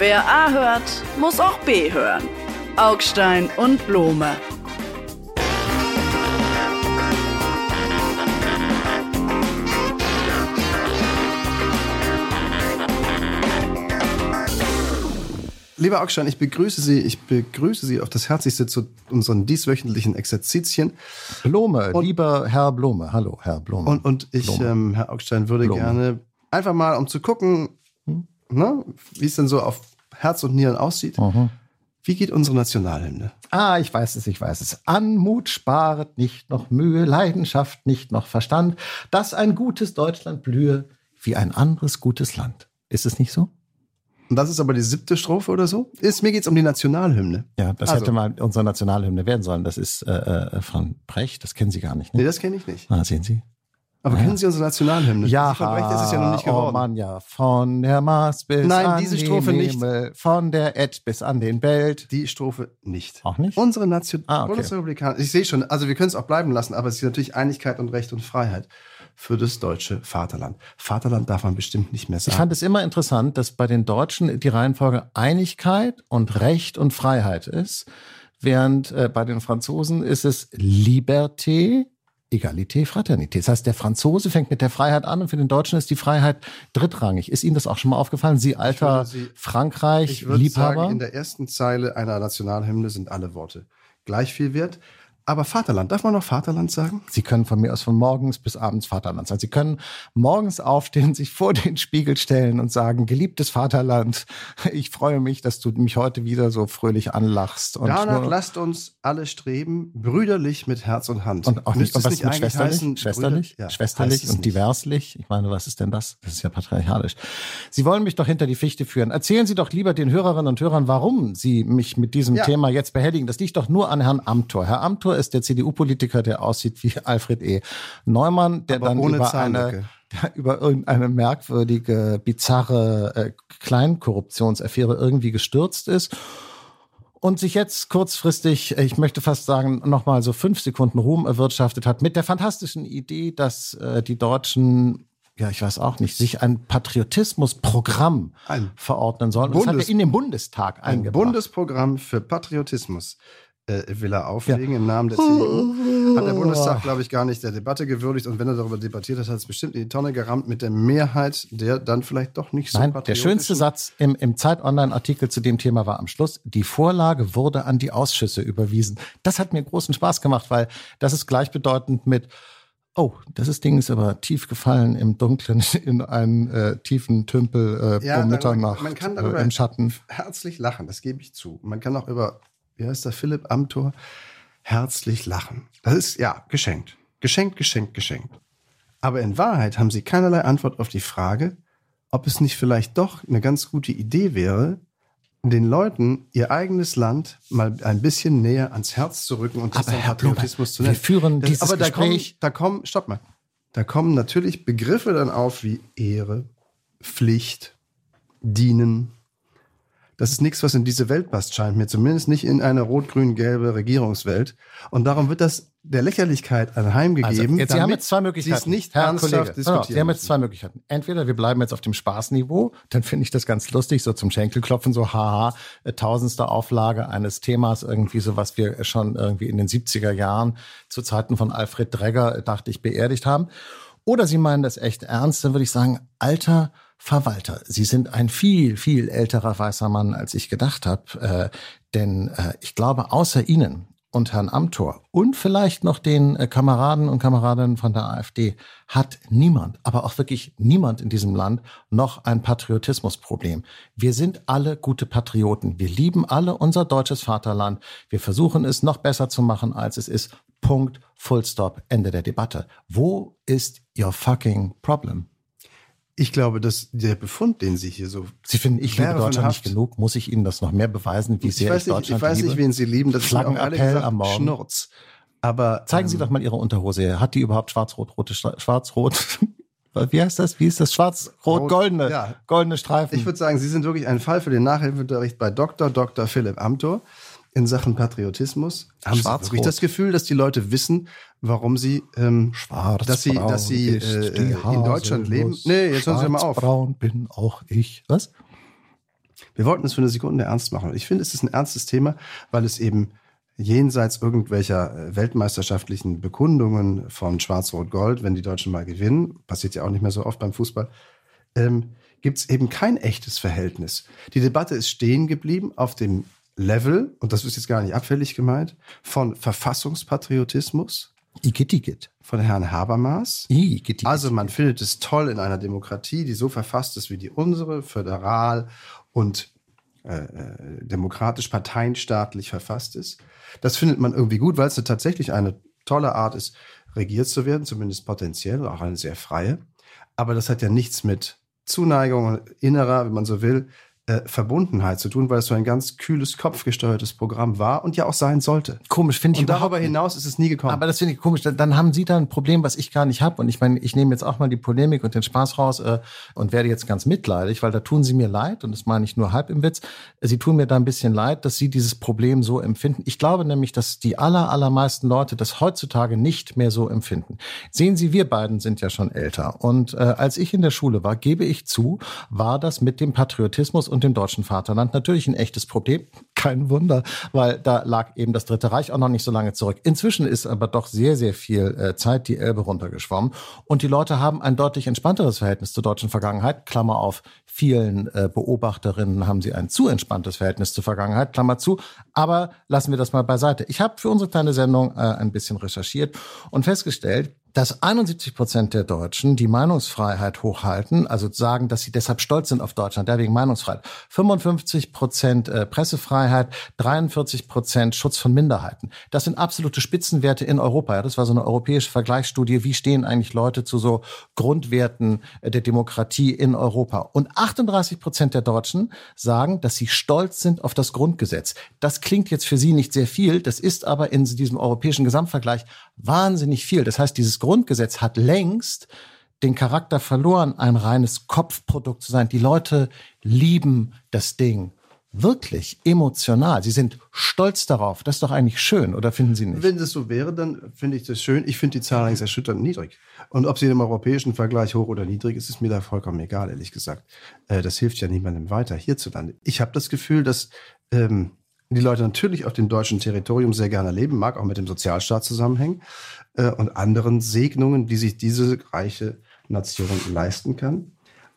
Wer A hört, muss auch B hören. Augstein und Blome. Lieber Augstein, ich begrüße Sie, ich begrüße Sie auf das Herzlichste zu unseren dieswöchentlichen Exerzitien. Blome, und, lieber Herr Blome. Hallo, Herr Blome. Und, und ich, ähm, Herr Augstein, würde Blome. gerne einfach mal, um zu gucken? Ne, wie es denn so auf Herz und Nieren aussieht. Mhm. Wie geht unsere Nationalhymne? Ah, ich weiß es, ich weiß es. Anmut sparet nicht noch Mühe, Leidenschaft nicht noch Verstand, dass ein gutes Deutschland blühe wie ein anderes gutes Land. Ist es nicht so? Und das ist aber die siebte Strophe oder so? Ist, mir geht's um die Nationalhymne. Ja, das also. hätte mal unsere Nationalhymne werden sollen. Das ist äh, äh, von Brecht, das kennen Sie gar nicht. Ne? Nee, das kenne ich nicht. Ah, sehen Sie. Aber kennen Sie unsere Nationalhymne? Ja, von Brecht ist es ja noch nicht geworden. Oh Mann, ja. Von der Mars bis Nein, an diese Strophe den Himmel, nicht. von der Ed bis an den Belt. Die Strophe nicht. Auch nicht? Unsere Nation ah, okay. Bundesrepublikaner. Ich sehe schon, also wir können es auch bleiben lassen, aber es ist natürlich Einigkeit und Recht und Freiheit für das deutsche Vaterland. Vaterland darf man bestimmt nicht mehr sagen. Ich fand es immer interessant, dass bei den Deutschen die Reihenfolge Einigkeit und Recht und Freiheit ist, während äh, bei den Franzosen ist es Liberté, Egalité, Fraternité. Das heißt, der Franzose fängt mit der Freiheit an und für den Deutschen ist die Freiheit drittrangig. Ist Ihnen das auch schon mal aufgefallen? Sie alter Sie, Frankreich ich würde Liebhaber? Sagen, in der ersten Zeile einer Nationalhymne sind alle Worte gleich viel wert. Aber Vaterland, darf man noch Vaterland sagen? Sie können von mir aus von morgens bis abends Vaterland sagen. Sie können morgens aufstehen, sich vor den Spiegel stellen und sagen, geliebtes Vaterland, ich freue mich, dass du mich heute wieder so fröhlich anlachst. Und Danach lasst uns alle streben, brüderlich mit Herz und Hand. Und auch nicht, und was nicht mit schwesterlich, heißen, schwesterlich, ja, schwesterlich und diverslich. Ich meine, was ist denn das? Das ist ja patriarchalisch. Sie wollen mich doch hinter die Fichte führen. Erzählen Sie doch lieber den Hörerinnen und Hörern, warum Sie mich mit diesem ja. Thema jetzt behelligen. Das liegt doch nur an Herrn Amthor. Herr Amthor ist der CDU-Politiker, der aussieht wie Alfred E. Neumann, der Aber dann über eine, über irgendeine merkwürdige, bizarre äh, Kleinkorruptionsaffäre irgendwie gestürzt ist und sich jetzt kurzfristig, ich möchte fast sagen, nochmal so fünf Sekunden Ruhm erwirtschaftet hat mit der fantastischen Idee, dass äh, die Deutschen ja, ich weiß auch nicht, sich ein Patriotismusprogramm ein verordnen sollen. Bundes das hat er in den Bundestag eingebracht. Ein Bundesprogramm für Patriotismus äh, will er auflegen ja. im Namen der CDU. Hat der Bundestag, glaube ich, gar nicht der Debatte gewürdigt. Und wenn er darüber debattiert hat, hat es bestimmt in die Tonne gerammt mit der Mehrheit, der dann vielleicht doch nicht so Nein, der schönste Satz im, im Zeit-Online-Artikel zu dem Thema war am Schluss, die Vorlage wurde an die Ausschüsse überwiesen. Das hat mir großen Spaß gemacht, weil das ist gleichbedeutend mit Oh, das Ding ist aber tief gefallen im Dunklen, in einen äh, tiefen Tümpel äh, ja, um Mitternacht man kann darüber äh, im Schatten. Herzlich lachen, das gebe ich zu. Man kann auch über wie heißt der, Philipp Amthor, herzlich lachen. Das ist, ja, geschenkt. Geschenkt, geschenkt, geschenkt. Aber in Wahrheit haben sie keinerlei Antwort auf die Frage, ob es nicht vielleicht doch eine ganz gute Idee wäre, den Leuten ihr eigenes Land mal ein bisschen näher ans Herz zu rücken und das aber Herr Patriotismus zu nennen. Wir führen das, dieses aber da Gespräch. Kommen, da kommen, stopp mal. Da kommen natürlich Begriffe dann auf wie Ehre, Pflicht, Dienen, das ist nichts, was in diese Welt passt, scheint mir. Zumindest nicht in eine rot-grün-gelbe Regierungswelt. Und darum wird das der Lächerlichkeit anheimgegeben. Also jetzt, Sie haben jetzt zwei Möglichkeiten. Sie nicht Herr ernsthaft Kollege, diskutieren. Sie haben jetzt zwei Möglichkeiten. Entweder wir bleiben jetzt auf dem Spaßniveau, dann finde ich das ganz lustig, so zum Schenkelklopfen, so haha, äh, tausendste Auflage eines Themas, irgendwie so, was wir schon irgendwie in den 70er Jahren zu Zeiten von Alfred Dregger, äh, dachte ich, beerdigt haben. Oder Sie meinen das echt ernst, dann würde ich sagen, alter Verwalter. Sie sind ein viel, viel älterer weißer Mann, als ich gedacht habe. Äh, denn äh, ich glaube, außer Ihnen und Herrn Amthor und vielleicht noch den äh, Kameraden und Kameradinnen von der AfD hat niemand, aber auch wirklich niemand in diesem Land noch ein Patriotismusproblem. Wir sind alle gute Patrioten. Wir lieben alle unser deutsches Vaterland. Wir versuchen es noch besser zu machen, als es ist. Punkt, Full Stop, Ende der Debatte. Wo ist your fucking problem? Ich glaube, dass der Befund, den Sie hier so. Sie finden, ich liebe Deutschland nicht genug. Muss ich Ihnen das noch mehr beweisen, wie ich sehr ich, ich Deutschland liebe? Ich weiß nicht, wen Sie lieben. Das Flaggenappell am Morgen. Schnurz. Aber zeigen Sie ähm, doch mal Ihre Unterhose her. Hat die überhaupt schwarz-rot-rote schwarz-rot? Wie heißt das? Wie ist das? Schwarz-rot-goldene ja. goldene Streifen. Ich würde sagen, Sie sind wirklich ein Fall für den Nachhilfeunterricht bei Dr. Dr. Philipp Amthor in Sachen Patriotismus? Haben Sie wirklich das Gefühl, dass die Leute wissen, warum sie, ähm, Schwarz, dass sie, dass sie äh, in Deutschland leben? Nee, jetzt hören Sie mal auf. Braun bin auch ich. Was? Wir wollten es für eine Sekunde ernst machen. Ich finde, es ist ein ernstes Thema, weil es eben jenseits irgendwelcher äh, weltmeisterschaftlichen Bekundungen von Schwarz-Rot-Gold, wenn die Deutschen mal gewinnen, passiert ja auch nicht mehr so oft beim Fußball, ähm, gibt es eben kein echtes Verhältnis. Die Debatte ist stehen geblieben auf dem Level, und das ist jetzt gar nicht abfällig gemeint, von Verfassungspatriotismus. Igitt, Von Herrn Habermas. Igitt, Also man findet es toll in einer Demokratie, die so verfasst ist wie die unsere, föderal und äh, äh, demokratisch, parteienstaatlich verfasst ist. Das findet man irgendwie gut, weil es eine, tatsächlich eine tolle Art ist, regiert zu werden, zumindest potenziell, auch eine sehr freie. Aber das hat ja nichts mit Zuneigung, innerer, wenn man so will, äh, Verbundenheit zu tun, weil es so ein ganz kühles, kopfgesteuertes Programm war und ja auch sein sollte. Komisch finde ich Und darüber hinaus ist es nie gekommen. Aber das finde ich komisch. Dann, dann haben Sie da ein Problem, was ich gar nicht habe. Und ich meine, ich nehme jetzt auch mal die Polemik und den Spaß raus äh, und werde jetzt ganz mitleidig, weil da tun Sie mir leid. Und das meine ich nur halb im Witz. Sie tun mir da ein bisschen leid, dass Sie dieses Problem so empfinden. Ich glaube nämlich, dass die aller, allermeisten Leute das heutzutage nicht mehr so empfinden. Sehen Sie, wir beiden sind ja schon älter. Und äh, als ich in der Schule war, gebe ich zu, war das mit dem Patriotismus und dem deutschen Vaterland natürlich ein echtes Problem. Kein Wunder, weil da lag eben das Dritte Reich auch noch nicht so lange zurück. Inzwischen ist aber doch sehr, sehr viel äh, Zeit die Elbe runtergeschwommen. Und die Leute haben ein deutlich entspannteres Verhältnis zur deutschen Vergangenheit. Klammer auf, vielen äh, Beobachterinnen haben sie ein zu entspanntes Verhältnis zur Vergangenheit. Klammer zu. Aber lassen wir das mal beiseite. Ich habe für unsere kleine Sendung äh, ein bisschen recherchiert und festgestellt, dass 71 Prozent der Deutschen die Meinungsfreiheit hochhalten, also sagen, dass sie deshalb stolz sind auf Deutschland, der wegen Meinungsfreiheit. 55 Prozent äh, Pressefreiheit, 43 Prozent Schutz von Minderheiten. Das sind absolute Spitzenwerte in Europa. Ja, das war so eine europäische Vergleichsstudie. Wie stehen eigentlich Leute zu so Grundwerten äh, der Demokratie in Europa? Und 38 Prozent der Deutschen sagen, dass sie stolz sind auf das Grundgesetz. Das klingt jetzt für sie nicht sehr viel. Das ist aber in diesem europäischen Gesamtvergleich wahnsinnig viel. Das heißt, dieses Grundgesetz hat längst den Charakter verloren, ein reines Kopfprodukt zu sein. Die Leute lieben das Ding. Wirklich emotional. Sie sind stolz darauf. Das ist doch eigentlich schön, oder finden Sie nicht? Wenn das so wäre, dann finde ich das schön. Ich finde die Zahl eigentlich erschütternd niedrig. Und ob sie im europäischen Vergleich hoch oder niedrig ist, ist mir da vollkommen egal, ehrlich gesagt. Äh, das hilft ja niemandem weiter hierzulande. Ich habe das Gefühl, dass ähm, die Leute natürlich auf dem deutschen Territorium sehr gerne leben, mag auch mit dem Sozialstaat zusammenhängen äh, und anderen Segnungen, die sich diese reiche Nation leisten kann.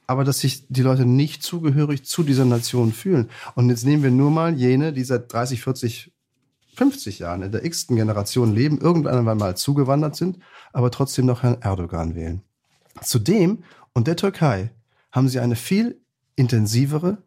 Aber dass sich die Leute nicht zugehörig zu dieser Nation fühlen. Und jetzt nehmen wir nur mal jene, die seit 30, 40, 50 Jahren in der x-ten Generation leben, irgendwann mal zugewandert sind, aber trotzdem noch Herrn Erdogan wählen. Zudem und der Türkei haben sie eine viel intensivere,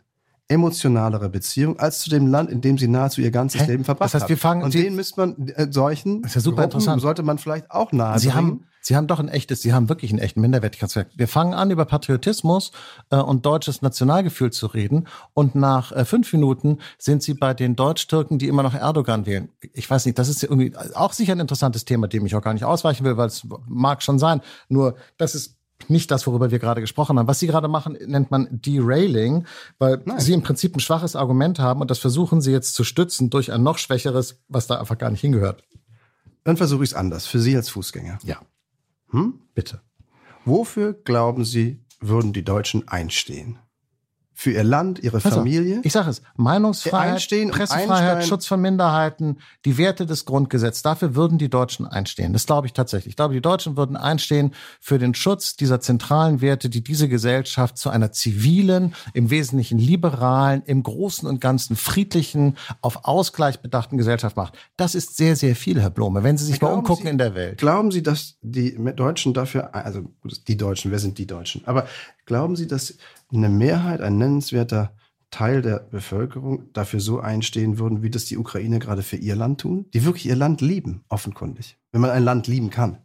emotionalere Beziehung als zu dem Land, in dem sie nahezu ihr ganzes Hä? Leben verbracht Das heißt, wir fangen- haben. Und Sie- denen müsste man äh, solchen ist ja super Gruppen interessant. sollte man vielleicht auch nahe Sie bringen. haben, Sie haben doch ein echtes, Sie haben wirklich einen echten Minderwertigkeitswert. Wir fangen an, über Patriotismus äh, und deutsches Nationalgefühl zu reden. Und nach äh, fünf Minuten sind Sie bei den Deutsch-Türken, die immer noch Erdogan wählen. Ich weiß nicht, das ist irgendwie auch sicher ein interessantes Thema, dem ich auch gar nicht ausweichen will, weil es mag schon sein. Nur, das ist nicht das, worüber wir gerade gesprochen haben. Was Sie gerade machen, nennt man Derailing, weil Sie im Prinzip ein schwaches Argument haben und das versuchen Sie jetzt zu stützen durch ein noch schwächeres, was da einfach gar nicht hingehört. Dann versuche ich es anders, für Sie als Fußgänger. Ja, Hm? bitte. Wofür glauben Sie, würden die Deutschen einstehen? Für ihr Land, ihre auf, Familie? Ich sage es, Meinungsfreiheit, Einstehen Pressefreiheit, einsteigen. Schutz von Minderheiten, die Werte des Grundgesetzes, dafür würden die Deutschen einstehen. Das glaube ich tatsächlich. Ich glaube, die Deutschen würden einstehen für den Schutz dieser zentralen Werte, die diese Gesellschaft zu einer zivilen, im Wesentlichen liberalen, im Großen und Ganzen friedlichen, auf Ausgleich bedachten Gesellschaft macht. Das ist sehr, sehr viel, Herr Blome, wenn Sie sich mal Glauben umgucken Sie- in der Welt. Glauben Sie, dass die Deutschen dafür, also die Deutschen, wer sind die Deutschen? Aber glauben Sie, dass eine Mehrheit, ein nennenswerter Teil der Bevölkerung dafür so einstehen würden, wie das die Ukraine gerade für ihr Land tun? Die wirklich ihr Land lieben, offenkundig. Wenn man ein Land lieben kann.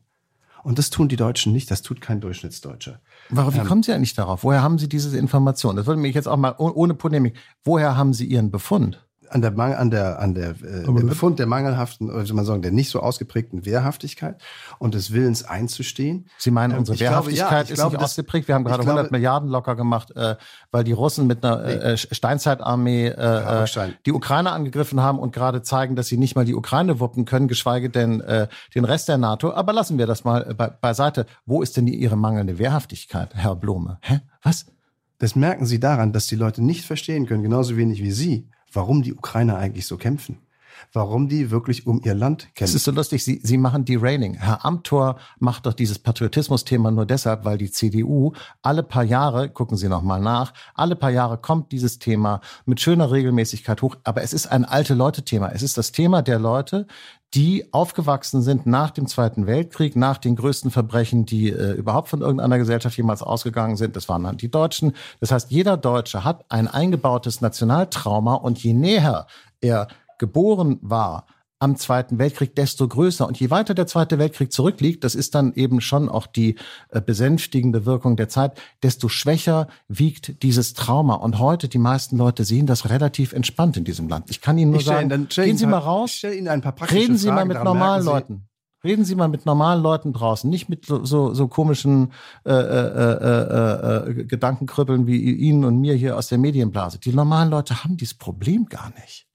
Und das tun die Deutschen nicht, das tut kein Durchschnittsdeutscher. Warum, wie kommen Sie eigentlich darauf? Woher haben Sie diese Information? Das würde mich jetzt auch mal oh- ohne Polemik. Woher haben Sie Ihren Befund? An der, Mangel, an der, an der, äh, der Befund der mangelhaften, oder soll man sagen, der nicht so ausgeprägten Wehrhaftigkeit und des Willens einzustehen. Sie meinen, Ähm, unsere ich glaube, ja, Wehrhaftigkeit ist glaube, nicht das- ausgeprägt. Wir haben gerade glaube- 100 Milliarden locker gemacht, äh, weil die Russen mit einer äh, Steinzeitarmee äh, aber äh, die Ukraine angegriffen haben und gerade zeigen, dass sie nicht mal die Ukraine wuppen können, geschweige denn äh, den Rest der NATO. Aber lassen wir das mal äh, be beiseite. Wo ist denn die, Ihre mangelnde Wehrhaftigkeit, Herr Blome? Hä? Was? Das merken Sie daran, dass die Leute nicht verstehen können, genauso wenig wie Sie, warum die Ukrainer eigentlich so kämpfen warum die wirklich um ihr Land kämpfen. Es ist so lustig, Sie, Sie machen Derailing. Herr Amthor macht doch dieses Patriotismus-Thema nur deshalb, weil die CDU alle paar Jahre, gucken Sie noch mal nach, alle paar Jahre kommt dieses Thema mit schöner Regelmäßigkeit hoch. Aber es ist ein alte Leute-Thema. Es ist das Thema der Leute, die aufgewachsen sind nach dem Zweiten Weltkrieg, nach den größten Verbrechen, die äh, überhaupt von irgendeiner Gesellschaft jemals ausgegangen sind. Das waren dann die Deutschen. Das heißt, jeder Deutsche hat ein eingebautes Nationaltrauma und je näher er geboren war am Zweiten Weltkrieg, desto größer. Und je weiter der Zweite Weltkrieg zurückliegt, das ist dann eben schon auch die äh, besänftigende Wirkung der Zeit, desto schwächer wiegt dieses Trauma. Und heute, die meisten Leute sehen das relativ entspannt in diesem Land. Ich kann Ihnen nur Ich sagen, Ihnen- gehen Sie mal raus, ich stell Ihnen ein paar praktische reden Sie mal Fragen, mit daran normalen Leuten. Reden Sie mal mit normalen Leuten draußen, nicht mit so, so, so komischen äh, äh, äh, äh, Gedankenkrüppeln wie Ihnen und mir hier aus der Medienblase. Die normalen Leute haben dieses Problem gar nicht.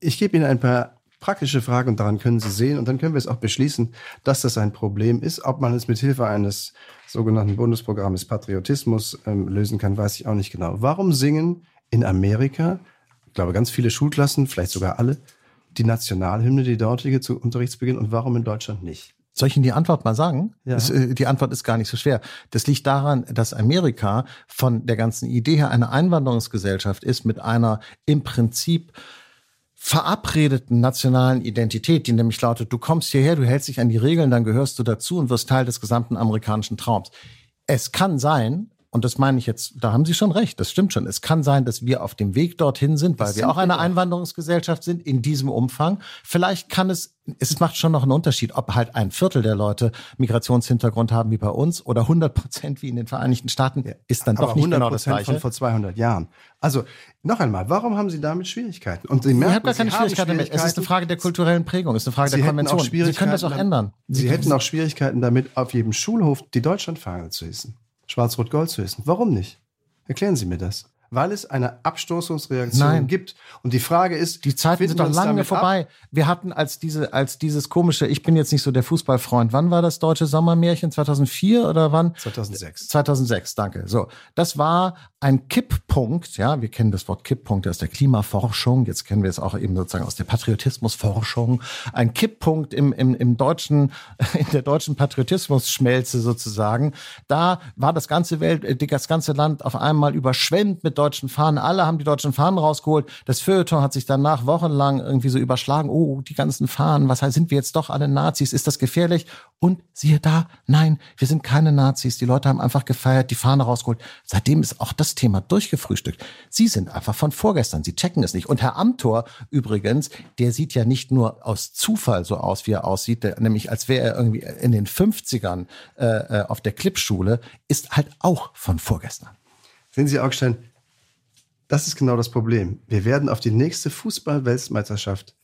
Ich gebe Ihnen ein paar praktische Fragen und daran können Sie sehen und dann können wir es auch beschließen, dass das ein Problem ist. Ob man es mit Hilfe eines sogenannten Bundesprogrammes Patriotismus ähm, lösen kann, weiß ich auch nicht genau. Warum singen in Amerika, ich glaube ganz viele Schulklassen, vielleicht sogar alle, die Nationalhymne, die dortige zu Unterrichtsbeginn und warum in Deutschland nicht? Soll ich Ihnen die Antwort mal sagen? Ja. Das, äh, die Antwort ist gar nicht so schwer. Das liegt daran, dass Amerika von der ganzen Idee her eine Einwanderungsgesellschaft ist mit einer im Prinzip verabredeten nationalen Identität, die nämlich lautet, du kommst hierher, du hältst dich an die Regeln, dann gehörst du dazu und wirst Teil des gesamten amerikanischen Traums. Es kann sein, und das meine ich jetzt, da haben Sie schon recht, das stimmt schon. Es kann sein, dass wir auf dem Weg dorthin sind, weil Das wir sind auch eine wir. Einwanderungsgesellschaft sind in diesem Umfang. Vielleicht kann es, es macht schon noch einen Unterschied, ob halt ein Viertel der Leute Migrationshintergrund haben wie bei uns oder 100 Prozent wie in den Vereinigten Staaten, ist dann Aber doch nicht 100 genau das Prozent von Gleiche. vor 200 Jahren. Also noch einmal, warum haben Sie damit Schwierigkeiten? Und Sie Ich merken, habe gar keine Sie Schwierigkeiten damit. Es ist eine Frage der kulturellen Prägung, es ist eine Frage Sie der Konvention. Sie können das auch ändern. Sie, hätten auch Schwierigkeiten damit, auf jedem Schulhof die Deutschlandfahne zu hissen. Schwarz-Rot-Gold zu hissen. Warum nicht? Erklären Sie mir das. Weil es eine Abstoßungsreaktion Nein. gibt. Und die Frage ist, Die Zeiten sind doch lange damit ab? vorbei. Wir hatten als diese, als dieses komische, ich bin jetzt nicht so der Fußballfreund. Wann war das deutsche Sommermärchen? 2004 oder wann? 2006. 2006, danke. So, das war ein Kipppunkt. Ja, wir kennen das Wort Kipppunkt aus der Klimaforschung. Jetzt kennen wir es auch eben sozusagen aus der Patriotismusforschung. Ein Kipppunkt im, im, im deutschen, in der deutschen Patriotismusschmelze sozusagen. Da war das ganze Welt, äh, das ganze Land auf einmal überschwemmt mit deutschen Fahnen. Alle haben die deutschen Fahnen rausgeholt. Das Feuilleton hat sich danach wochenlang irgendwie so überschlagen. Oh, die ganzen Fahnen. Was heißt, sind wir jetzt doch alle Nazis? Ist das gefährlich? Und siehe da, nein, wir sind keine Nazis. Die Leute haben einfach gefeiert, die Fahne rausgeholt. Seitdem ist auch das Thema durchgefrühstückt. Sie sind einfach von vorgestern. Sie checken es nicht. Und Herr Amthor übrigens, der sieht ja nicht nur aus Zufall so aus, wie er aussieht, der, nämlich als wäre er irgendwie in den 50ern äh, äh, auf der Klippschule, ist halt auch von vorgestern. Sehen Sie, Augstein, das ist genau das Problem. Wir werden auf die nächste Fußball-Weltmeisterschaft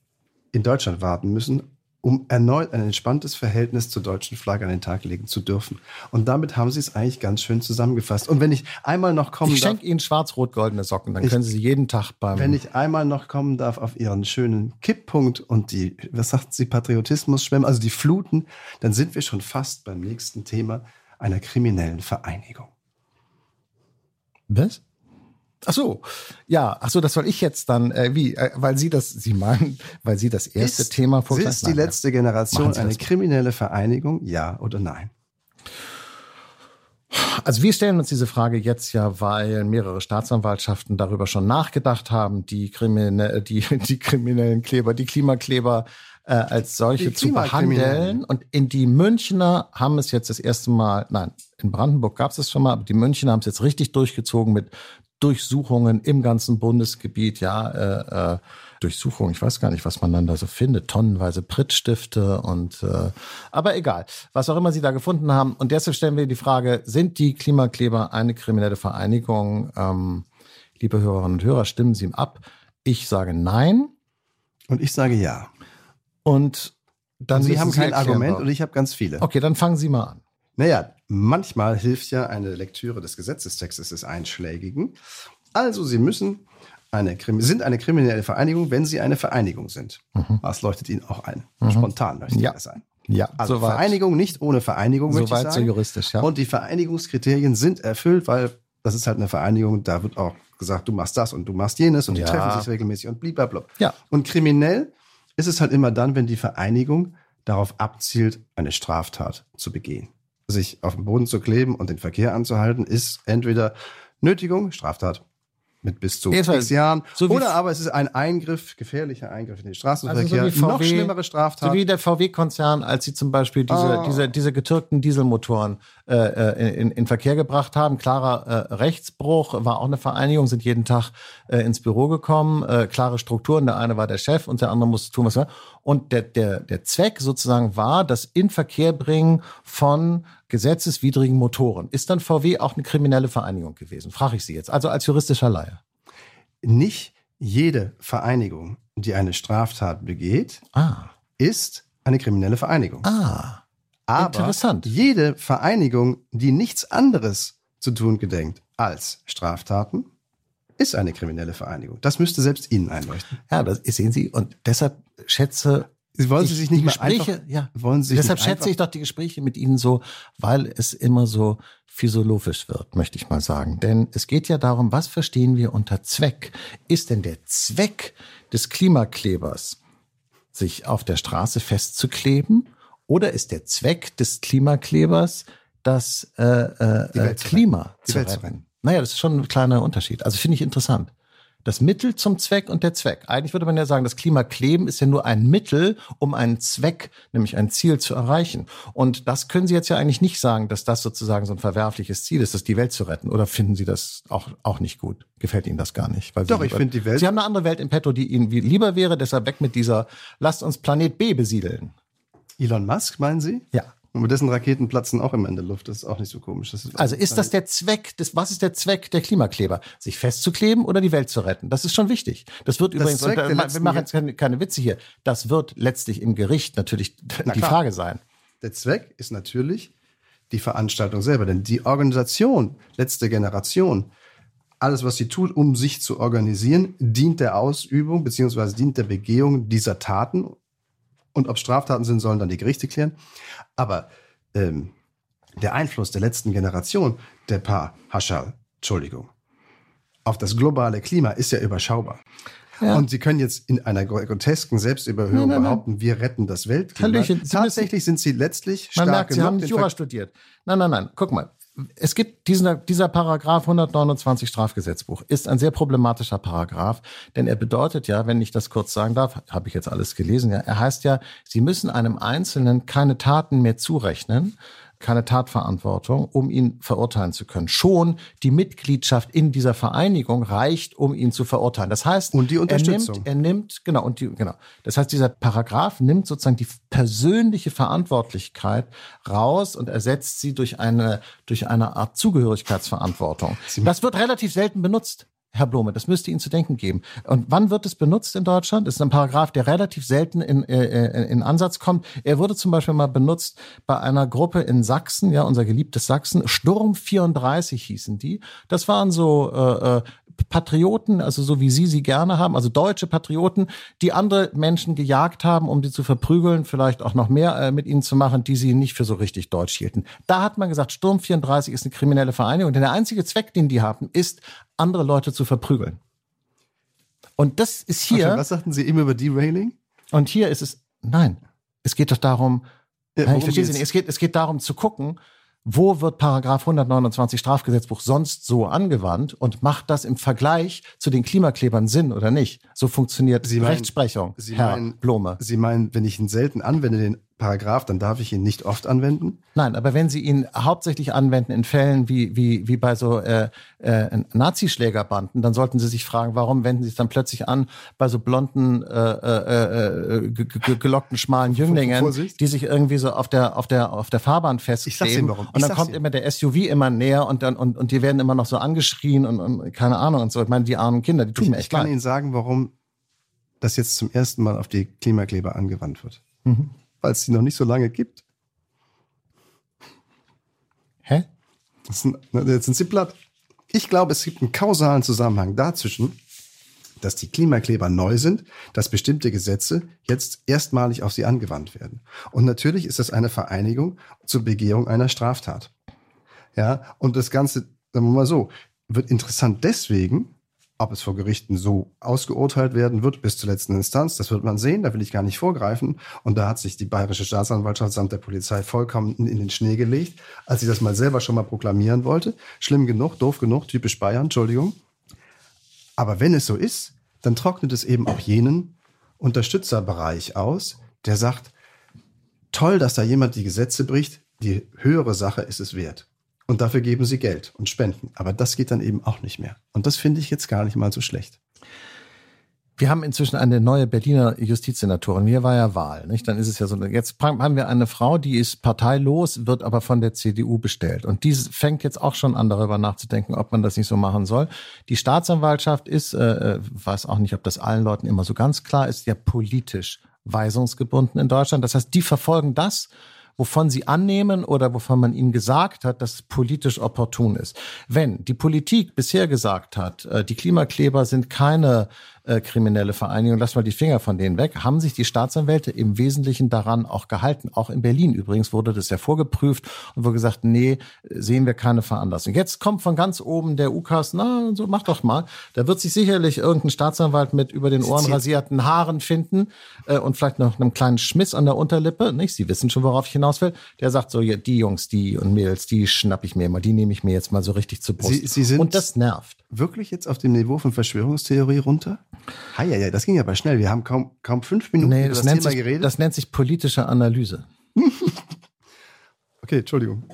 in Deutschland warten müssen, um erneut ein entspanntes Verhältnis zur deutschen Flagge an den Tag legen zu dürfen. Und damit haben Sie es eigentlich ganz schön zusammengefasst. Und wenn ich einmal noch kommen Ich darf, schenke Ihnen schwarz-rot-goldene Socken, dann Ich- können Sie sie jeden Tag beim wenn ich einmal noch kommen darf auf Ihren schönen Kipppunkt und die, was sagt Sie, Patriotismus schwemmen, also die Fluten, dann sind wir schon fast beim nächsten Thema einer kriminellen Vereinigung. Was? Ach so, ja, ach so, das soll ich jetzt dann, äh, wie, äh, weil Sie das, Sie meinen, weil Sie das erste ist, Thema vor Ist die letzte Generation eine das. kriminelle Vereinigung? Ja oder nein? Also wir stellen uns diese Frage jetzt ja, weil mehrere Staatsanwaltschaften darüber schon nachgedacht haben, die, Krimine die, die kriminellen Kleber, die Klimakleber äh, als solche zu behandeln. Und in die Münchner haben es jetzt das erste Mal, nein, in Brandenburg gab es es schon mal, aber die Münchner haben es jetzt richtig durchgezogen mit Durchsuchungen im ganzen Bundesgebiet, ja, äh, äh, Durchsuchung, ich weiß gar nicht, was man dann da so findet, tonnenweise Prittstifte und äh, aber egal, was auch immer sie da gefunden haben. Und deshalb stellen wir die Frage, sind die Klimakleber eine kriminelle Vereinigung? Ähm, liebe Hörerinnen und Hörer, stimmen Sie ihm ab. Ich sage nein. Und ich sage ja. Und dann Sie müssen haben kein erklären, Argument und ich habe ganz viele. Okay, dann fangen Sie mal an. Naja, manchmal hilft ja eine Lektüre des Gesetzestextes des Einschlägigen. Also Sie müssen eine, sind eine kriminelle Vereinigung, wenn Sie eine Vereinigung sind. Was leuchtet Ihnen auch ein? Spontan leuchtet Mhm. Ja. Das ein. Ja, Also soweit. Vereinigung nicht ohne Vereinigung, Soweit so juristisch, ja. Und die Vereinigungskriterien sind erfüllt, weil das ist halt eine Vereinigung, da wird auch gesagt, du machst das und du machst jenes und Ja. die treffen sich regelmäßig und blablabla. Ja. Und kriminell ist es halt immer dann, wenn die Vereinigung darauf abzielt, eine Straftat zu begehen. Sich auf den Boden zu kleben und den Verkehr anzuhalten, ist entweder Nötigung, Straftat mit bis zu Jedenfalls, sechs Jahren, so oder aber es ist ein Eingriff, gefährlicher Eingriff in den Also Straßenverkehr, so wie noch VW, schlimmere Straftat. So wie der VW-Konzern, als sie zum Beispiel diese, Ah. diese, diese getürkten Dieselmotoren äh, äh, in, in Verkehr gebracht haben. Klarer äh, Rechtsbruch, war auch eine Vereinigung, sind jeden Tag äh, ins Büro gekommen, äh, klare Strukturen. Der eine war der Chef und der andere musste tun, was er. Und der, der, der Zweck sozusagen war, das in Verkehr bringen von gesetzeswidrigen Motoren. Ist dann VW auch eine kriminelle Vereinigung gewesen? Frage ich Sie jetzt. Also als juristischer Laie. Nicht jede Vereinigung, die eine Straftat begeht, Ah, ist eine kriminelle Vereinigung. ah. Aber interessant. jede Vereinigung, die nichts anderes zu tun gedenkt als Straftaten, ist eine kriminelle Vereinigung. Das müsste selbst Ihnen einleuchten. Ja, das sehen Sie. Und deshalb schätze wollen Sie ich sich nicht mehr Gespräche, einfach, ja. wollen Sie sich Deshalb schätze ich doch die Gespräche mit Ihnen so, weil es immer so physiologisch wird, möchte ich mal sagen. Denn es geht ja darum, was verstehen wir unter Zweck? Ist denn der Zweck des Klimaklebers, sich auf der Straße festzukleben? Oder ist der Zweck des Klimaklebers, das äh, äh, Klima zu retten. Naja, das ist schon ein kleiner Unterschied. Also finde ich interessant. Das Mittel zum Zweck und der Zweck. Eigentlich würde man ja sagen, das Klimakleben ist ja nur ein Mittel, um einen Zweck, nämlich ein Ziel zu erreichen. Und das können Sie jetzt ja eigentlich nicht sagen, dass das sozusagen so ein verwerfliches Ziel ist, das die Welt zu retten. Oder finden Sie das auch, auch nicht gut? Gefällt Ihnen das gar nicht? Weil Sie Doch, ich lieber- finde die Welt- Sie haben eine andere Welt im Petto, die Ihnen lieber wäre, deshalb weg mit dieser, lasst uns Planet B besiedeln. Elon Musk, meinen Sie? Ja. Und mit dessen Raketen platzen auch immer in der Luft. Das ist auch nicht so komisch. Das Also ist das der Zweck des, was ist der Zweck der Klimakleber? Sich festzukleben oder die Welt zu retten? Das ist schon wichtig. Das wird übrigens, Zweck und, wir machen jetzt keine, keine Witze hier. Das wird letztlich im Gericht natürlich die klar. Frage sein. Der Zweck ist natürlich die Veranstaltung selber, denn die Organisation, letzte Generation, alles, was sie tut, um sich zu organisieren, dient der Ausübung beziehungsweise dient der Begehung dieser Taten. Und ob Straftaten sind, sollen dann die Gerichte klären. Aber ähm, der Einfluss der letzten Generation, der Paar Haschal, Entschuldigung, auf das globale Klima ist ja überschaubar. Ja. Und Sie können jetzt in einer grotesken Selbstüberhöhung Nein, nein, nein. behaupten, wir retten das Weltklima. Hallöchen, Tatsächlich sind Sie letztlich Man stark merkt, Sie haben nicht Jura studiert. Nein, nein, nein. Guck mal. Es gibt diesen, dieser Paragraph 129 Strafgesetzbuch ist ein sehr problematischer Paragraph, denn er bedeutet ja, wenn ich das kurz sagen darf, habe ich jetzt alles gelesen, ja, er heißt ja, Sie müssen einem Einzelnen keine Taten mehr zurechnen, keine Tatverantwortung, um ihn verurteilen zu können. Schon die Mitgliedschaft in dieser Vereinigung reicht, um ihn zu verurteilen. Das heißt, Und die Unterstützung. Er nimmt, er nimmt, genau, und die, genau. Das heißt, dieser Paragraph nimmt sozusagen die persönliche Verantwortlichkeit raus und ersetzt sie durch eine, durch eine Art Zugehörigkeitsverantwortung. Das wird relativ selten benutzt. Herr Blome, das müsste Ihnen zu denken geben. Und wann wird es benutzt in Deutschland? Das ist ein Paragraph, der relativ selten in, äh, äh, in Ansatz kommt. Er wurde zum Beispiel mal benutzt bei einer Gruppe in Sachsen, ja, unser geliebtes Sachsen. Sturm 34 hießen die. Das waren so äh, äh, Patrioten, also so wie Sie sie gerne haben, also deutsche Patrioten, die andere Menschen gejagt haben, um sie zu verprügeln, vielleicht auch noch mehr äh, mit ihnen zu machen, die sie nicht für so richtig deutsch hielten. Da hat man gesagt, Sturm 34 ist eine kriminelle Vereinigung, denn der einzige Zweck, den die haben, ist, andere Leute zu verprügeln. Und das ist hier, Was sagten Sie eben über Derailing? und hier ist es, nein, es geht doch darum, Ja, worum ich verstehe Sie nicht. Es geht, es geht darum zu gucken, wo wird Paragraph 129 Strafgesetzbuch sonst so angewandt und macht das im Vergleich zu den Klimaklebern Sinn oder nicht? So funktioniert Sie meinen- Rechtsprechung, Sie Herr meinen- Blome. Sie meinen, wenn ich ihn selten anwende, den Paragraph, dann darf ich ihn nicht oft anwenden? Nein, aber wenn Sie ihn hauptsächlich anwenden in Fällen wie, wie, wie bei so äh, äh, Nazischlägerbanden, dann sollten Sie sich fragen, warum wenden Sie es dann plötzlich an bei so blonden, äh, äh, äh, ge- gelockten, schmalen Jünglingen, Vorsicht. die sich irgendwie so auf der, auf der, auf der Fahrbahn festkleben. Ich Und dann kommt Ihnen. immer der SUV immer näher und dann, und, und die werden immer noch so angeschrien und, und keine Ahnung und so. Ich meine, die armen Kinder, die tun Ich, mir ich echt kann leid. Ihnen sagen, warum das jetzt zum ersten Mal auf die Klimakleber angewandt wird. Mhm. Weil es sie noch nicht so lange gibt. Hä? Sind, na, jetzt sind sie platt. Ich glaube, es gibt einen kausalen Zusammenhang dazwischen, dass die Klimakleber neu sind, dass bestimmte Gesetze jetzt erstmalig auf sie angewandt werden. Und natürlich ist das eine Vereinigung zur Begehung einer Straftat. Ja, und das Ganze, sagen wir mal so, wird interessant deswegen, ob es vor Gerichten so ausgeurteilt werden wird bis zur letzten Instanz. Das wird man sehen, da will ich gar nicht vorgreifen. Und da hat sich die Bayerische Staatsanwaltschaft samt der Polizei vollkommen in den Schnee gelegt, als sie das mal selber schon mal proklamieren wollte. Schlimm genug, doof genug, typisch Bayern, Entschuldigung. Aber wenn es so ist, dann trocknet es eben auch jenen Unterstützerbereich aus, der sagt, toll, dass da jemand die Gesetze bricht, die höhere Sache ist es wert. Und dafür geben sie Geld und Spenden. Aber das geht dann eben auch nicht mehr. Und das finde ich jetzt gar nicht mal so schlecht. Wir haben inzwischen eine neue Berliner Justizsenatorin. Hier war ja Wahl, nicht? Dann ist es ja so. Jetzt haben wir eine Frau, die ist parteilos, wird aber von der CDU bestellt. Und die fängt jetzt auch schon an, darüber nachzudenken, ob man das nicht so machen soll. Die Staatsanwaltschaft ist, äh, äh weiß auch nicht, ob das allen Leuten immer so ganz klar ist, ja politisch weisungsgebunden in Deutschland. Das heißt, die verfolgen das, wovon sie annehmen oder wovon man ihnen gesagt hat, dass es politisch opportun ist. Wenn die Politik bisher gesagt hat, äh, die Klimakleber sind keine äh, kriminelle Vereinigung, lass mal die Finger von denen weg, haben sich die Staatsanwälte im Wesentlichen daran auch gehalten. Auch in Berlin übrigens wurde das ja vorgeprüft und wurde gesagt, nee, sehen wir keine Veranlassung. Jetzt kommt von ganz oben der UKAS, na, so mach doch mal. Da wird sich sicherlich irgendein Staatsanwalt mit über den Ohren rasierten Haaren finden äh, und vielleicht noch einem kleinen Schmiss an der Unterlippe, nicht? Sie wissen schon, worauf ich hinaus will. Der sagt so, ja, die Jungs, die und Mädels, die schnapp ich mir mal, die nehme ich mir jetzt mal so richtig zu Brust. Sie, Sie sind und das nervt. Wirklich jetzt auf dem Niveau von Verschwörungstheorie runter? Hi, ja, ja, das ging aber schnell. Wir haben kaum, kaum fünf Minuten nee, über das, das Thema sich, geredet. Das nennt sich politische Analyse. okay, Entschuldigung.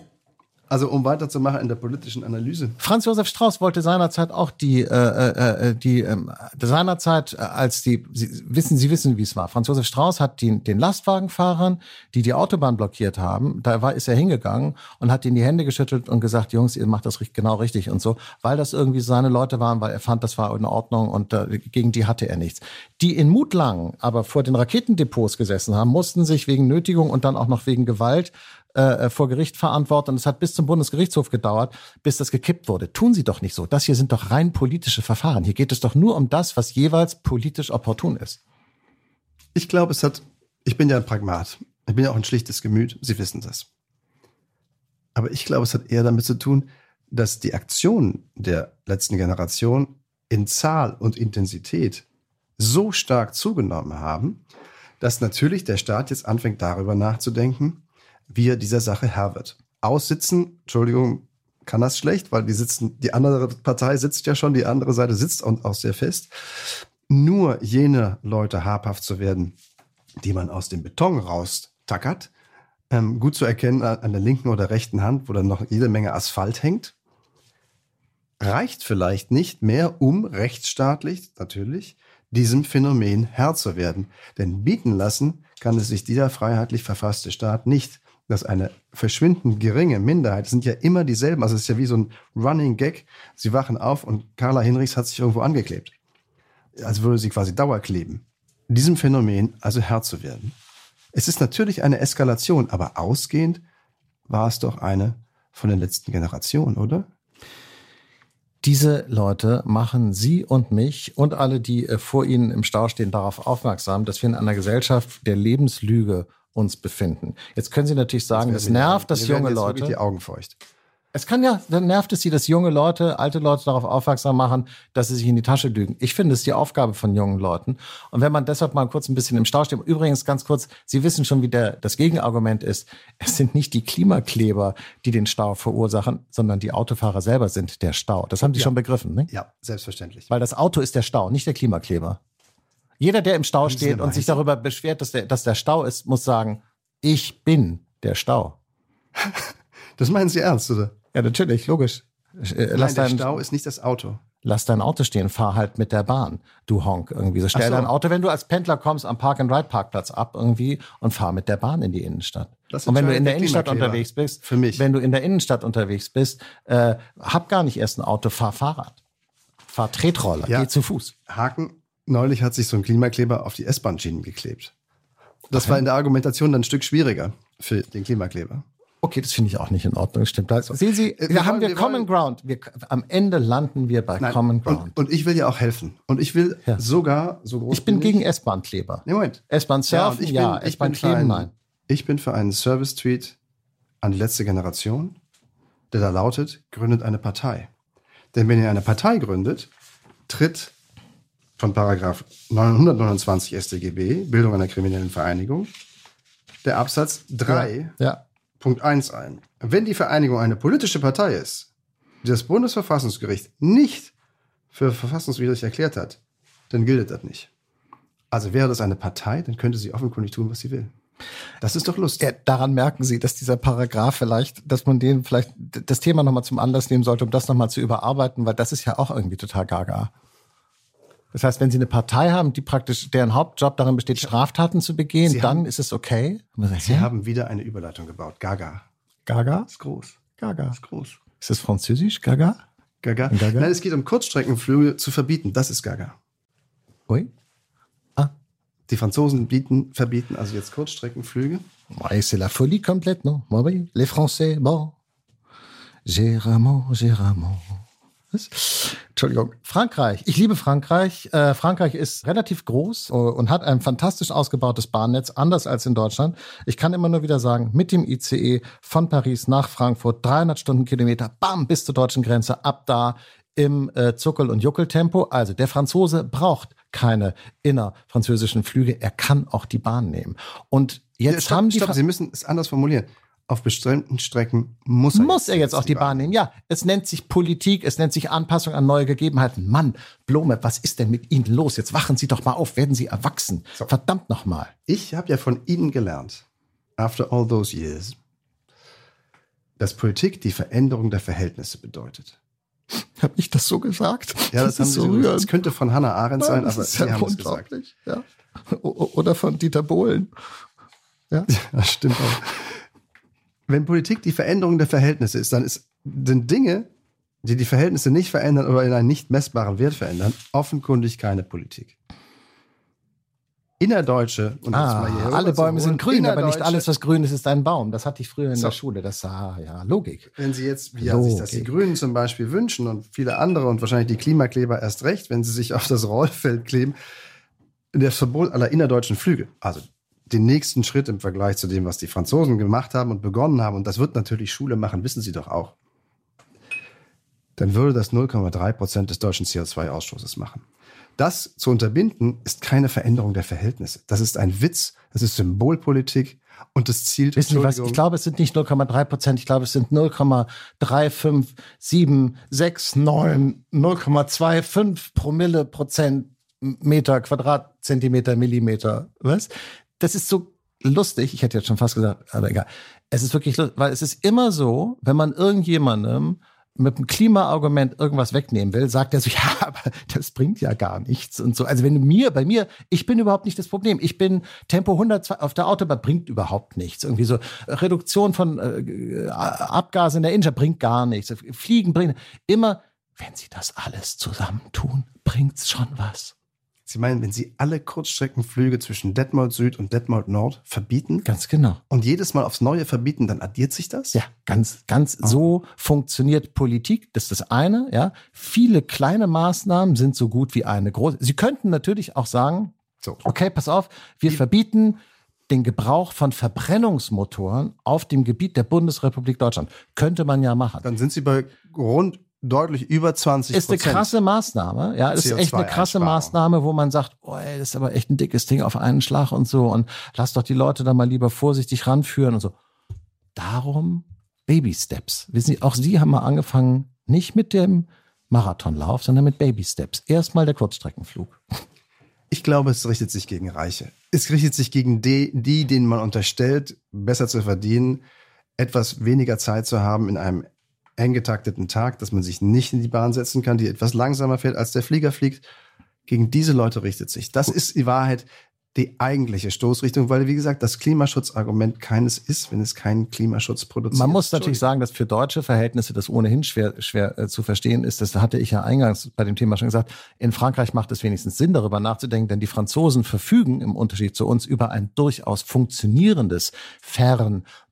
Also um weiterzumachen in der politischen Analyse. Franz Josef Strauß wollte seinerzeit auch die, äh, äh, äh die ähm, seinerzeit äh, als die, Sie wissen, Sie wissen, wie es war. Franz Josef Strauß hat die, den Lastwagenfahrern, die die Autobahn blockiert haben, da war, ist er hingegangen und hat ihnen die Hände geschüttelt und gesagt, Jungs, ihr macht das genau richtig und so, weil das irgendwie seine Leute waren, weil er fand, das war in Ordnung und äh, gegen die hatte er nichts. Die in Mutlangen aber vor den Raketendepots gesessen haben, mussten sich wegen Nötigung und dann auch noch wegen Gewalt äh, äh, vor Gericht verantworten. Und es hat bis zum Bundesgerichtshof gedauert, bis das gekippt wurde. Tun Sie doch nicht so. Das hier sind doch rein politische Verfahren. Hier geht es doch nur um das, was jeweils politisch opportun ist. Ich glaube, es hat, ich bin ja ein Pragmat. Ich bin ja auch ein schlichtes Gemüt. Sie wissen das. Aber ich glaube, es hat eher damit zu tun, dass die Aktionen der letzten Generation in Zahl und Intensität so stark zugenommen haben, dass natürlich der Staat jetzt anfängt darüber nachzudenken, wie er dieser Sache Herr wird. Aussitzen, Entschuldigung, kann das schlecht, weil die sitzen, die andere Partei sitzt ja schon, die andere Seite sitzt und auch sehr fest. Nur jene Leute habhaft zu werden, die man aus dem Beton raustackert, ähm, gut zu erkennen an der linken oder rechten Hand, wo dann noch jede Menge Asphalt hängt, reicht vielleicht nicht mehr, um rechtsstaatlich natürlich diesem Phänomen Herr zu werden. Denn bieten lassen kann es sich dieser freiheitlich verfasste Staat nicht dass eine verschwindend geringe Minderheit, sind ja immer dieselben, also es ist ja wie so ein Running Gag, sie wachen auf und Carla Hinrichs hat sich irgendwo angeklebt. Als würde sie quasi dauerkleben. Diesem Phänomen also Herr zu werden. Es ist natürlich eine Eskalation, aber ausgehend war es doch eine von der letzten Generation, oder? Diese Leute machen Sie und mich und alle, die äh, vor Ihnen im Stau stehen, darauf aufmerksam, dass wir in einer Gesellschaft der Lebenslüge uns befinden. Jetzt können Sie natürlich sagen, das, nervt, dass junge Leute. die Augen feucht. Es kann ja, dann nervt es sie, dass junge Leute, alte Leute darauf aufmerksam machen, dass sie sich in die Tasche lügen. Ich finde, es ist die Aufgabe von jungen Leuten. Und wenn man deshalb mal kurz ein bisschen im Stau steht, übrigens ganz kurz, Sie wissen schon, wie der, das Gegenargument ist. Es sind nicht die Klimakleber, die den Stau verursachen, sondern die Autofahrer selber sind der Stau. Das haben Sie ja. schon begriffen, ne? Ja, selbstverständlich. Weil das Auto ist der Stau, nicht der Klimakleber. Jeder, der im Stau steht und sich darüber beschwert, dass der, dass der Stau ist, muss sagen, ich bin der Stau. Das meinen Sie ernst, oder? Ja, natürlich, logisch. Äh, lass Nein, der Stau ist nicht das Auto. Lass dein Auto stehen, fahr halt mit der Bahn, du Honk irgendwie. So stell so. dein Auto, wenn du als Pendler kommst, am Park-and-Ride-Parkplatz ab irgendwie und fahr mit der Bahn in die Innenstadt. Und wenn du in der Innenstadt unterwegs bist, für mich. wenn du in der Innenstadt unterwegs bist, äh, hab gar nicht erst ein Auto, fahr Fahrrad. Fahr Tretroller, ja. geh zu Fuß. Haken, Neulich hat sich so ein Klimakleber auf die S-Bahn-Schienen geklebt. Das okay. war in der Argumentation dann ein Stück schwieriger für den Klimakleber. Okay, das finde ich auch nicht in Ordnung. Stimmt. Also, Sehen Sie, wir, wir haben wir, wir Common Ground. Wir, am Ende landen wir bei Nein, Common Ground. Und, und, ich will ja auch helfen. Und ich will ja. sogar so groß. Ich bin gegen S-Bahn-Kleber. Nee, Moment. S-Bahn surfen, ja. ja S-Bahn kleben, nein. Ich bin für einen Service-Tweet an die letzte Generation, der da lautet, gründet eine Partei. Denn wenn ihr eine Partei gründet, tritt von Paragraph 929 StGB, Bildung einer kriminellen Vereinigung, der Absatz 3, Ja. ja. Punkt 1 ein. Wenn die Vereinigung eine politische Partei ist, die das Bundesverfassungsgericht nicht für verfassungswidrig erklärt hat, dann gilt das nicht. Also wäre das eine Partei, dann könnte sie offenkundig tun, was sie will. Das ist doch lustig. Ja, daran merken Sie, dass dieser Paragraph vielleicht, dass man den vielleicht das Thema nochmal zum Anlass nehmen sollte, um das nochmal zu überarbeiten, weil das ist ja auch irgendwie total gaga. Das heißt, wenn Sie eine Partei haben, die praktisch, deren Hauptjob darin besteht, Straftaten zu begehen, Sie dann haben- ist es okay. Sagt, Sie hä? haben wieder eine Überleitung gebaut. Gaga. Gaga? Ist groß. Gaga. Ist groß. Ist das Französisch? Gaga? Gaga. Gaga? Nein, es geht um Kurzstreckenflüge zu verbieten. Das ist Gaga. Ui. Die Franzosen bieten, verbieten also jetzt Kurzstreckenflüge. Ouais, c'est la folie complète, non? Oui, les Français, bon. Géramont, Géramont. Entschuldigung. Frankreich. Ich liebe Frankreich. Äh, Frankreich ist relativ groß äh, und hat ein fantastisch ausgebautes Bahnnetz, anders als in Deutschland. Ich kann immer nur wieder sagen, mit dem ICE von Paris nach Frankfurt, 300 Stundenkilometer, bam, bis zur deutschen Grenze, ab da im äh, Zuckel- und Juckeltempo. Also der Franzose braucht keine innerfranzösischen Flüge. Er kann auch die Bahn nehmen. Und jetzt stopp, haben die stopp, Fra- Sie müssen es anders formulieren. Auf bestimmten Strecken muss er muss er jetzt auch die Bahn nehmen. Ja, es nennt sich Politik, es nennt sich Anpassung an neue Gegebenheiten. Mann, Blome, was ist denn mit Ihnen los? Jetzt wachen Sie doch mal auf, werden Sie erwachsen. Verdammt nochmal. Ich habe ja von Ihnen gelernt, after all those years, dass Politik die Veränderung der Verhältnisse bedeutet. Habe ich das so gesagt? Ja, das, haben ist Sie so so gesagt. rührend. Das könnte von Hannah Arendt sein, das aber ist Sie ja haben es gesagt. Ja. Oder von Dieter Bohlen. Ja. Das stimmt auch. Wenn Politik die Veränderung der Verhältnisse ist, dann ist, sind Dinge, die die Verhältnisse nicht verändern oder in einen nicht messbaren Wert verändern, offenkundig keine Politik. Innerdeutsche, und Ah, alle Bäume sind grün, aber nicht alles, was grün ist, ist ein Baum. Das hatte ich früher in So. der Schule. Das sah ja Logik. Wenn Sie jetzt, wie ja, sich das die Grünen zum Beispiel wünschen und viele andere und wahrscheinlich die Klimakleber erst recht, wenn sie sich auf das Rollfeld kleben, das Verbot aller innerdeutschen Flüge, also den nächsten Schritt im Vergleich zu dem, was die Franzosen gemacht haben und begonnen haben, und das wird natürlich Schule machen, wissen Sie doch auch, dann würde das 0,3 Prozent des deutschen CO2-Ausstoßes machen. Das zu unterbinden, ist keine Veränderung der Verhältnisse. Das ist ein Witz, das ist Symbolpolitik und das zielt. Wissen Sie was? Ich glaube, es sind nicht 0,3 Prozent. Ich glaube, es sind 0,35769, 0,25 Promille Prozent Meter, Quadratzentimeter, Millimeter. Was? Das ist so lustig. Ich hätte jetzt schon fast gesagt, aber egal. Es ist wirklich lustig, weil es ist immer so, wenn man irgendjemandem mit einem Klimaargument irgendwas wegnehmen will, sagt er so, ja, aber das bringt ja gar nichts und so. Also wenn du mir, bei mir, ich bin überhaupt nicht das Problem. Ich bin Tempo 102 auf der Autobahn, bringt überhaupt nichts. Irgendwie so Reduktion von äh, Abgasen in der Innenstadt bringt gar nichts. Fliegen bringt immer, wenn sie das alles zusammentun, bringt's schon was. Sie meinen, wenn Sie alle Kurzstreckenflüge zwischen Detmold Süd und Detmold Nord verbieten Ganz genau. und jedes Mal aufs Neue verbieten, dann addiert sich das? Ja, ganz, ganz so funktioniert Politik. Das ist das eine, ja. Viele kleine Maßnahmen sind so gut wie eine große. Sie könnten natürlich auch sagen, So. okay, pass auf, wir verbieten den Gebrauch von Verbrennungsmotoren auf dem Gebiet der Bundesrepublik Deutschland. Könnte man ja machen. Dann sind Sie bei rund deutlich über 20 Ist eine krasse Maßnahme, ja, ist echt eine krasse CO2-Einsparung. Maßnahme, wo man sagt, oh, ey, das ist aber echt ein dickes Ding auf einen Schlag und so und lass doch die Leute da mal lieber vorsichtig ranführen und so. Darum Baby Steps. Wissen Sie, auch Sie haben mal angefangen, nicht mit dem Marathonlauf, sondern mit Baby Steps. Erstmal der Kurzstreckenflug. Ich glaube, es richtet sich gegen Reiche. Es richtet sich gegen die, die, denen man unterstellt, besser zu verdienen, etwas weniger Zeit zu haben in einem eng getakteten Tag, dass man sich nicht in die Bahn setzen kann, die etwas langsamer fährt, als der Flieger fliegt. Gegen diese Leute richtet sich. Das ist die Wahrheit, die eigentliche Stoßrichtung, weil, wie gesagt, das Klimaschutzargument keines ist, wenn es keinen Klimaschutz produziert. Man muss natürlich sagen, dass für deutsche Verhältnisse das ohnehin schwer, schwer äh, zu verstehen ist. Das hatte ich ja eingangs bei dem Thema schon gesagt. In Frankreich macht es wenigstens Sinn, darüber nachzudenken, denn die Franzosen verfügen im Unterschied zu uns über ein durchaus funktionierendes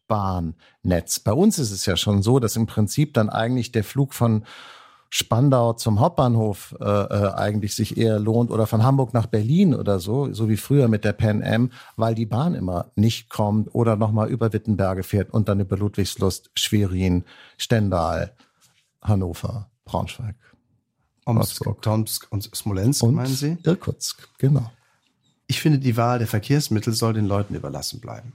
Fernbahnnetz. Bei uns ist es ja schon so, dass im Prinzip dann eigentlich der Flug von Spandau zum Hauptbahnhof äh, äh, eigentlich sich eher lohnt oder von Hamburg nach Berlin oder so, so wie früher mit der Pan Am, weil die Bahn immer nicht kommt oder nochmal über Wittenberge fährt und dann über Ludwigslust, Schwerin, Stendal, Hannover. Braunschweig. Omsk. Tomsk und Smolensk, Und meinen Sie? Irkutsk, genau. Ich finde, die Wahl der Verkehrsmittel soll den Leuten überlassen bleiben.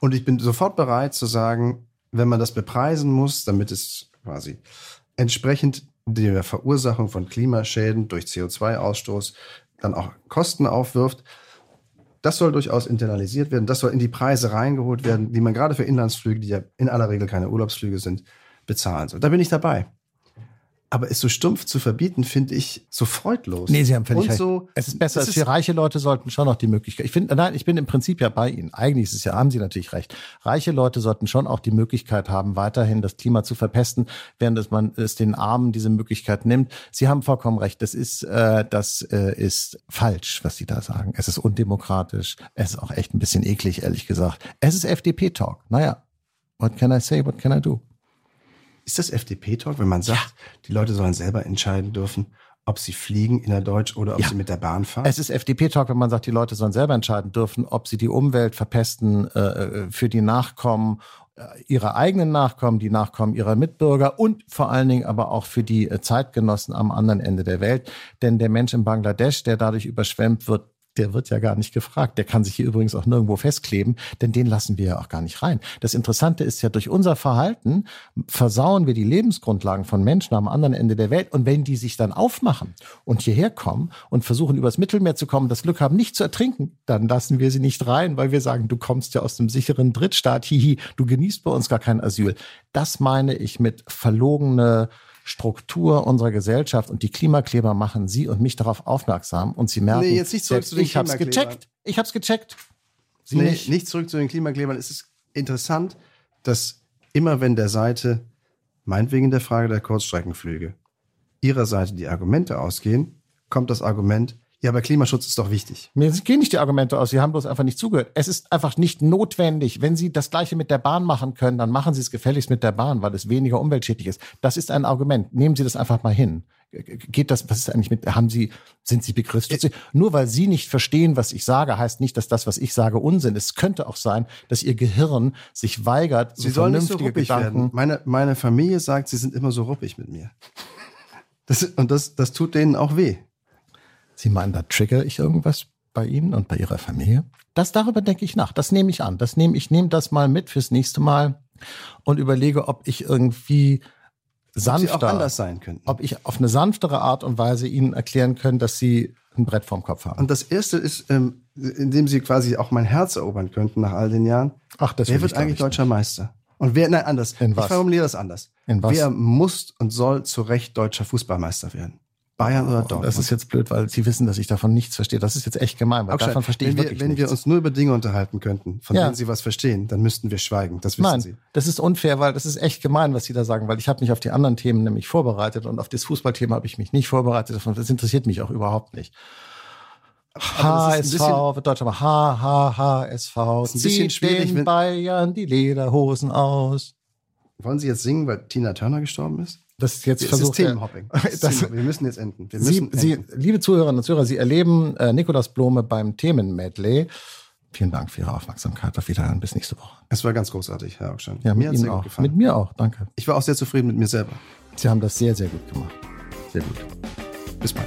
Und ich bin sofort bereit zu sagen, wenn man das bepreisen muss, damit es quasi entsprechend der Verursachung von Klimaschäden durch CO2-Ausstoß dann auch Kosten aufwirft, das soll durchaus internalisiert werden, das soll in die Preise reingeholt werden, die man gerade für Inlandsflüge, die ja in aller Regel keine Urlaubsflüge sind, bezahlen soll. Da bin ich dabei. Aber es so stumpf zu verbieten, finde ich so freudlos. Nee, Sie haben völlig Und recht. so, es ist besser, es als für reiche Leute sollten schon noch die Möglichkeit. Ich finde, nein, ich bin im Prinzip ja bei Ihnen. Eigentlich ist es ja, haben Sie natürlich recht. Reiche Leute sollten schon auch die Möglichkeit haben, weiterhin das Klima zu verpesten, während man es den Armen diese Möglichkeit nimmt. Sie haben vollkommen recht. Das ist, äh, das äh, ist falsch, was Sie da sagen. Es ist undemokratisch. Es ist auch echt ein bisschen eklig, ehrlich gesagt. Es ist FDP-Talk. Naja, what can I say? What can I do? Ist das FDP-Talk, wenn man sagt, die Leute sollen selber entscheiden dürfen, ob sie fliegen innerdeutsch oder ob Ja. sie mit der Bahn fahren? Es ist FDP-Talk, wenn man sagt, die Leute sollen selber entscheiden dürfen, ob sie die Umwelt verpesten äh, für die Nachkommen, äh, ihre eigenen Nachkommen, die Nachkommen ihrer Mitbürger und vor allen Dingen aber auch für die äh, Zeitgenossen am anderen Ende der Welt. Denn der Mensch in Bangladesch, der dadurch überschwemmt wird, der wird ja gar nicht gefragt. Der kann sich hier übrigens auch nirgendwo festkleben, denn den lassen wir ja auch gar nicht rein. Das Interessante ist ja, durch unser Verhalten versauen wir die Lebensgrundlagen von Menschen am anderen Ende der Welt. Und wenn die sich dann aufmachen und hierher kommen und versuchen, übers Mittelmeer zu kommen, das Glück haben, nicht zu ertrinken, dann lassen wir sie nicht rein, weil wir sagen, du kommst ja aus einem sicheren Drittstaat, hihi, du genießt bei uns gar kein Asyl. Das meine ich mit verlogene Struktur unserer Gesellschaft und die Klimakleber machen Sie und mich darauf aufmerksam und Sie merken, Nee, jetzt nicht zurück zu den ich hab's Klimaklebern. gecheckt. Ich hab's gecheckt. Sie nee, nicht. nicht. zurück zu den Klimaklebern. Es ist interessant, dass immer wenn der Seite, meinetwegen der Frage der Kurzstreckenflüge, ihrer Seite die Argumente ausgehen, kommt das Argument, ja, aber Klimaschutz ist doch wichtig. Mir gehen nicht die Argumente aus, Sie haben bloß einfach nicht zugehört. Es ist einfach nicht notwendig. Wenn Sie das Gleiche mit der Bahn machen können, dann machen Sie es gefälligst mit der Bahn, weil es weniger umweltschädlich ist. Das ist ein Argument. Nehmen Sie das einfach mal hin. Geht das, was ist eigentlich mit, haben Sie, sind Sie begriffsstutzig? Nur weil Sie nicht verstehen, was ich sage, heißt nicht, dass das, was ich sage, Unsinn ist. Es könnte auch sein, dass Ihr Gehirn sich weigert, Sie sollen nicht so vernünftige ruppig Gedanken. werden. Meine, meine Familie sagt, sie sind immer so ruppig mit mir. Das, und das, das tut denen auch weh. Sie meinen, da trigger ich irgendwas bei Ihnen und bei Ihrer Familie? Das darüber denke ich nach. Das nehme ich an. Das nehme ich nehme das mal mit fürs nächste Mal und überlege, ob ich irgendwie Ob sanfter, auch anders sein könnten. ob ich auf eine sanftere Art und Weise Ihnen erklären kann, dass Sie ein Brett vorm Kopf haben. Und das erste ist, ähm, indem sie quasi auch mein Herz erobern könnten nach all den Jahren. Ach, das wer wird ich eigentlich nicht. deutscher Meister? Und wer, nein, anders. In ich was? formuliere das anders. In was? Wer muss und soll zu Recht deutscher Fußballmeister werden? Bayern oder Dortmund? Das ist jetzt blöd, weil Sie wissen, dass ich davon nichts verstehe. Das ist jetzt echt gemein, weil Augstein, davon verstehe ich wenn wir, wirklich Wenn nichts. wir uns nur über Dinge unterhalten könnten, von Ja. denen Sie was verstehen, dann müssten wir schweigen. Das wissen Nein, Sie. das ist unfair, weil das ist echt gemein, was Sie da sagen, weil ich habe mich auf die anderen Themen nämlich vorbereitet und auf das Fußballthema habe ich mich nicht vorbereitet. Das interessiert mich auch überhaupt nicht. HSV wird Deutscher mal H, H, HSV. ist ein bisschen schwierig, den Bayern die Lederhosen aus. Wollen Sie jetzt singen, weil Tina Turner gestorben ist? Das ist jetzt Es versucht. Es Das- Themenhopping. Wir müssen jetzt enden. Sie, müssen Sie, enden. liebe Zuhörerinnen und Zuhörer, Sie erleben äh, Nikolaus Blome beim Themenmedley. Vielen Dank für Ihre Aufmerksamkeit. Auf Wiedersehen. Bis nächste Woche. Es war ganz großartig, Herr Augstein. Ja, mit mir sehr gut auch. gefallen. Mit mir auch. Danke. ich war auch sehr zufrieden mit mir selber. Sie haben das sehr, sehr gut gemacht. Sehr gut. Bis bald.